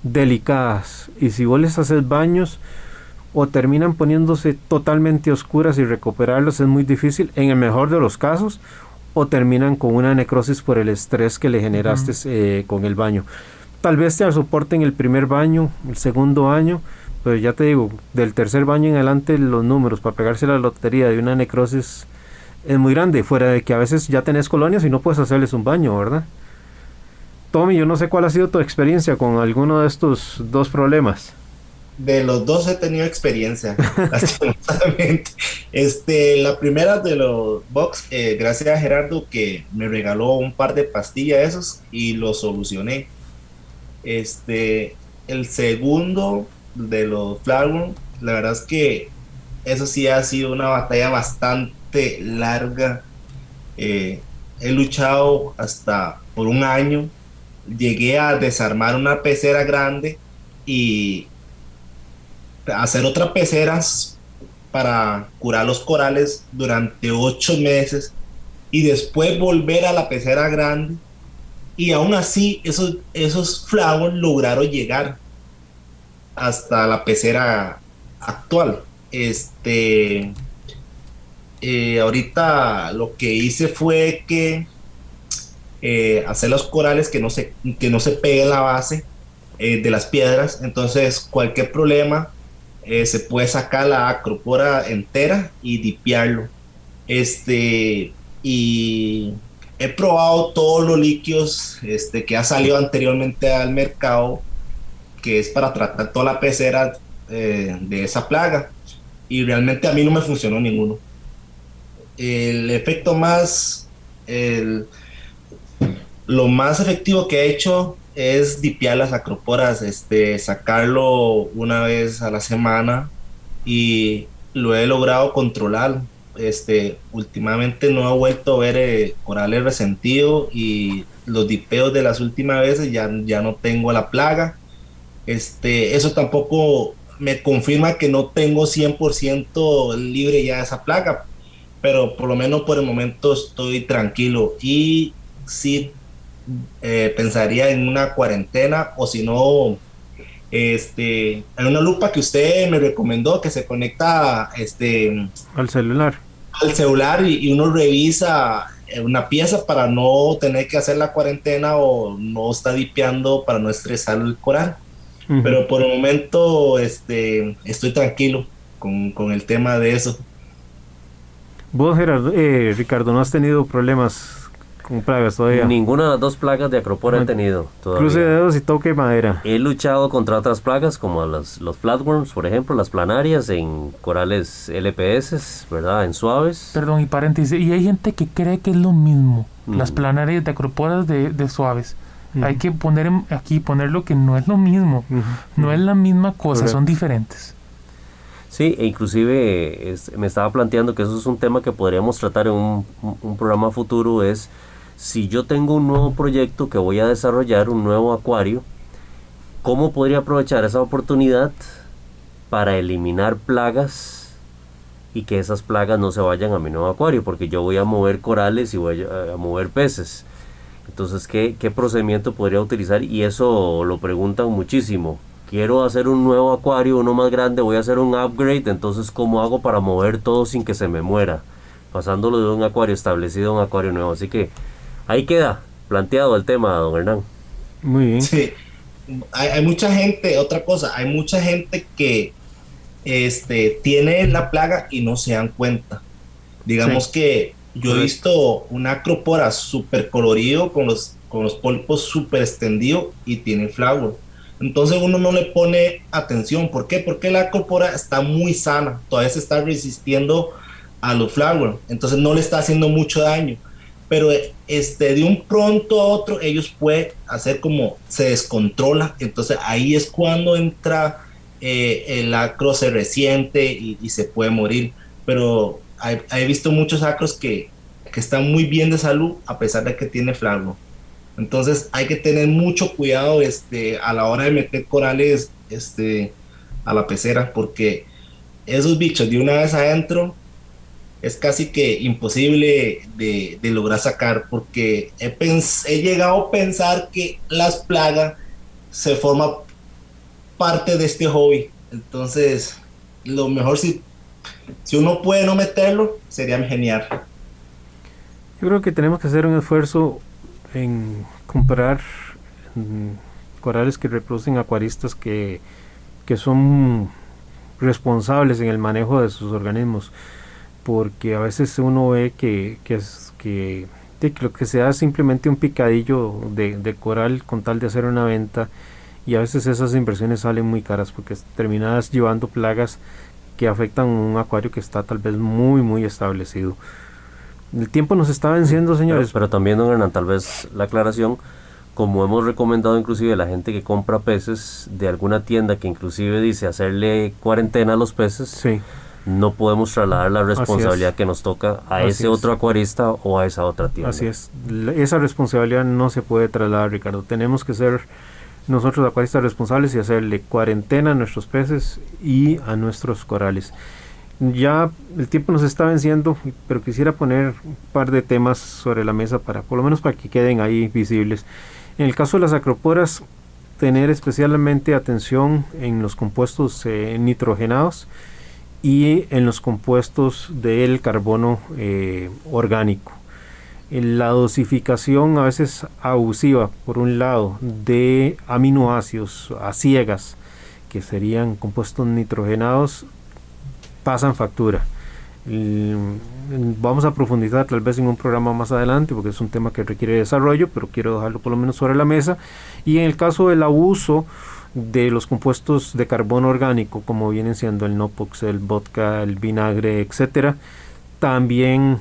delicadas. Y si vos les haces baños, o terminan poniéndose totalmente oscuras y recuperarlas es muy difícil, en el mejor de los casos, o terminan con una necrosis por el estrés que le generaste eh, con el baño. Tal vez te soporten el primer baño, el segundo año, pero ya te digo, del tercer baño en adelante los números para pegarse la lotería de una necrosis es muy grande, fuera de que a veces ya tenés colonias y no puedes hacerles un baño, ¿verdad? Tommy, yo no sé cuál ha sido tu experiencia con alguno de estos dos problemas. De los dos he tenido experiencia, Este, la primera de los box, eh, gracias a Gerardo que me regaló un par de pastillas esos y lo solucioné. Este, el segundo de los Flagworm, la verdad es que eso sí ha sido una batalla bastante larga. Eh, he luchado hasta por un año. Llegué a desarmar una pecera grande y hacer otra pecera para curar los corales durante ocho meses y después volver a la pecera grande y aún así esos, esos flowers lograron llegar hasta la pecera actual. Este, eh, ahorita lo que hice fue que eh, hacer los corales que no se, que no se pegue la base eh, de las piedras. Entonces, cualquier problema se puede sacar la acropora entera y dipiarlo. Este, y he probado todos los líquidos este, que ha salido anteriormente al mercado que es para tratar toda la pecera eh, de esa plaga. Y realmente a mí no me funcionó ninguno. El efecto más, lo más efectivo que he hecho es dipiar las acroporas, este, sacarlo una vez a la semana y lo he logrado controlar. Este, últimamente no he vuelto a ver eh, corales resentidos y los dipeos de las últimas veces ya, ya no tengo la plaga este, eso tampoco me confirma que no tengo 100% libre ya esa plaga, pero por lo menos por el momento estoy tranquilo y sí eh, pensaría en una cuarentena o si no, este, en una lupa que usted me recomendó que se conecta este, al celular. Al celular y, uno revisa una pieza para no tener que hacer la cuarentena o no estar dipeando para no estresar el coral. Pero por el momento este, estoy tranquilo con, con el tema de eso. Vos, Gerardo, eh, Ricardo, ¿no has tenido problemas con plagas todavía? Ninguna de las dos plagas de acropora he tenido todavía. Cruce de dedos y toque madera. He luchado contra otras plagas como las, los flatworms, por ejemplo, las planarias en corales LPS, ¿verdad? En suaves. Perdón, y paréntesis, y hay gente que cree que es lo mismo, las planarias de acroporas de, de suaves. Hay que poner aquí, ponerlo que no es lo mismo, no es la misma cosa, son diferentes. Sí, e inclusive me estaba planteando que eso es un tema que podríamos tratar en un, un, programa futuro, es si yo tengo un nuevo proyecto que voy a desarrollar, un nuevo acuario, ¿cómo podría aprovechar esa oportunidad para eliminar plagas y que esas plagas no se vayan a mi nuevo acuario? Porque yo voy a mover corales y voy a mover peces entonces, ¿qué, procedimiento podría utilizar? Y eso lo preguntan muchísimo. quiero hacer un nuevo acuario, uno más grande, voy a hacer un upgrade, entonces ¿cómo hago para mover todo sin que se me muera? Pasándolo de un acuario establecido a un acuario nuevo. Así que ahí queda planteado el tema, don Hernán. Muy bien. Sí. Hay, mucha gente, otra cosa, hay mucha gente que este, tiene la plaga y no se dan cuenta. Digamos que yo he visto una acropora súper colorido con los, con los pólipos súper extendidos y tiene flower. Entonces uno no le pone atención. ¿Por qué? Porque la acropora está muy sana, todavía se está resistiendo a los flowers, entonces no le está haciendo mucho daño. Pero este, de un pronto a otro ellos pueden hacer como se descontrola, entonces ahí es cuando entra eh, el acro se resiente y, se puede morir. Pero he, visto muchos acros que, que, están muy bien de salud a pesar de que tiene flagro. Entonces hay que tener mucho cuidado este, a la hora de meter corales este, a la pecera porque esos bichos de una vez adentro es casi que imposible de, lograr sacar porque he, he, llegado a pensar que las plagas se forman parte de este hobby. Entonces, lo mejor si, si uno puede no meterlo, sería genial. Yo creo que tenemos que hacer un esfuerzo en comprar corales que reproducen acuaristas que, que son responsables en el manejo de sus organismos porque a veces uno ve que, que, es, que, lo que se da es simplemente un picadillo de, de, coral con tal de hacer una venta y a veces esas inversiones salen muy caras porque terminadas llevando plagas que afectan un acuario que está tal vez muy muy establecido. El tiempo nos está venciendo, señores. Pero, también, don Hernán, tal vez la aclaración, como hemos recomendado inclusive a la gente que compra peces de alguna tienda que inclusive dice hacerle cuarentena a los peces, sí. No podemos trasladar la responsabilidad que nos toca a ese otro acuarista o a esa otra tienda. Así es, esa responsabilidad no se puede trasladar, Ricardo. Tenemos que ser nosotros acuaristas responsables y hacerle cuarentena a nuestros peces y a nuestros corales. Ya el tiempo nos está venciendo, pero quisiera poner un par de temas sobre la mesa para, por lo menos para que queden ahí visibles. En el caso de las acroporas, tener especialmente atención en los compuestos eh, nitrogenados y en los compuestos del carbono eh, orgánico la dosificación a veces abusiva, por un lado, de aminoácidos a ciegas, que serían compuestos nitrogenados, pasan factura. Vamos a profundizar tal vez en un programa más adelante porque es un tema que requiere desarrollo, pero quiero dejarlo por lo menos sobre la mesa. Y en el caso del abuso de los compuestos de carbono orgánico, como vienen siendo el Nopox, el vodka, el vinagre, etcétera, también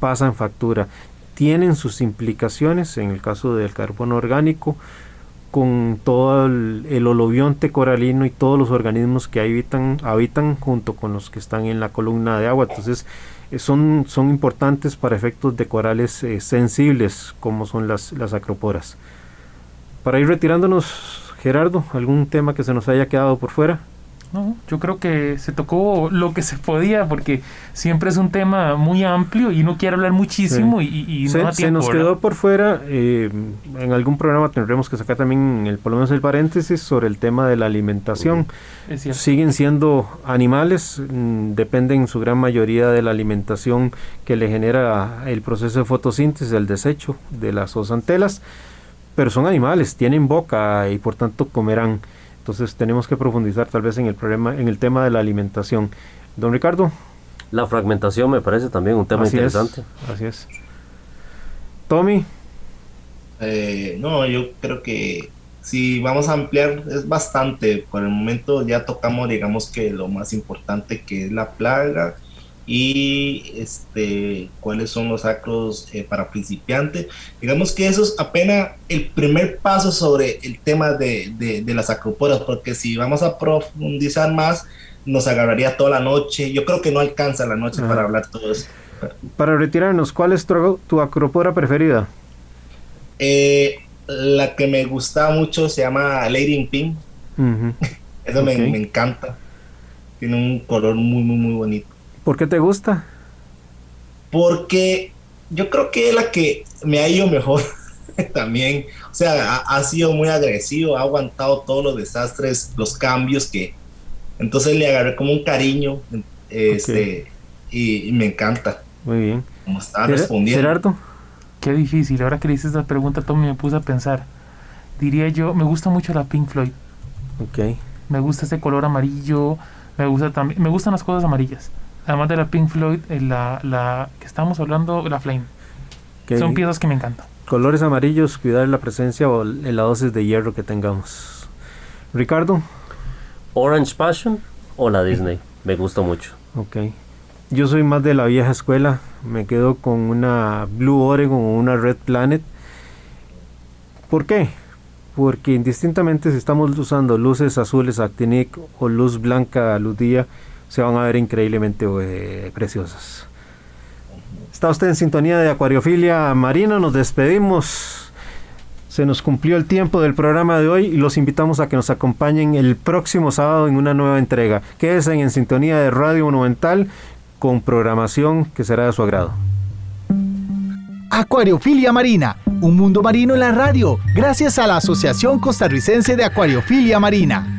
pasan factura tienen sus implicaciones en el caso del carbono orgánico con todo el, el coralino y todos los organismos que habitan, habitan junto con los que están en la columna de agua. Entonces, eh, son, son importantes para efectos de corales eh, sensibles como son las, las acroporas. Para ir retirándonos, Gerardo, ¿algún tema que se nos haya quedado por fuera? No, yo creo que se tocó lo que se podía porque siempre es un tema muy amplio y no quiero hablar muchísimo y, no se, nos quedó por fuera, eh, en algún programa tendremos que sacar también el, por lo menos el paréntesis sobre el tema de la alimentación. Siguen siendo animales, mm, dependen en su gran mayoría de la alimentación que le genera el proceso de fotosíntesis, el desecho de las osantelas, pero son animales, tienen boca y por tanto comerán. Entonces tenemos que profundizar tal vez en el problema, en el tema de la alimentación. Don Ricardo. La fragmentación me parece también un tema interesante. así es. Tommy. Eh, no, yo creo que si vamos a ampliar es bastante. Por el momento ya tocamos, digamos que lo más importante que es la plaga y este, cuáles son los acros eh, para principiantes. Digamos que eso es apenas el primer paso sobre el tema de, de, las acroporas, porque si vamos a profundizar más, nos agarraría toda la noche. Yo creo que no alcanza la noche para hablar todo eso. Para retirarnos, ¿cuál es tu, acropora preferida? Eh, la que me gusta mucho se llama Lady in Pink. Eso me, me encanta. Tiene un color muy, muy, muy bonito. ¿Por qué te gusta? Porque yo creo que es la que me ha ido mejor. también, o sea, ha, sido muy agresivo, ha aguantado todos los desastres, los cambios que, entonces le agarré como un cariño, este, y, me encanta. Muy bien. Como está respondiendo. Gerardo. Qué difícil, ahora que le hice esta pregunta, Tommy, me puse a pensar. Diría yo, me gusta mucho la Pink Floyd. Ok. Me gusta ese color amarillo, me gusta también, me gustan las cosas amarillas. Además de la Pink Floyd, eh, la, la que estamos hablando, la Flame. Son piezas que me encantan. Colores amarillos, cuidar la presencia o la dosis de hierro que tengamos. Ricardo. Orange Passion o la Disney. Me gusta mucho. Ok. Yo soy más de la vieja escuela. Me quedo con una Blue Oregon o una Red Planet. ¿Por qué? Porque indistintamente si estamos usando luces azules Actinic o luz blanca luz día, se van a ver increíblemente eh, preciosas. Está usted en sintonía de Acuariofilia Marina, nos despedimos. Se nos cumplió el tiempo del programa de hoy y los invitamos a que nos acompañen el próximo sábado en una nueva entrega. Quédense en sintonía de Radio Monumental con programación que será de su agrado. Acuariofilia Marina, un mundo marino en la radio, gracias a la Asociación Costarricense de Acuariofilia Marina.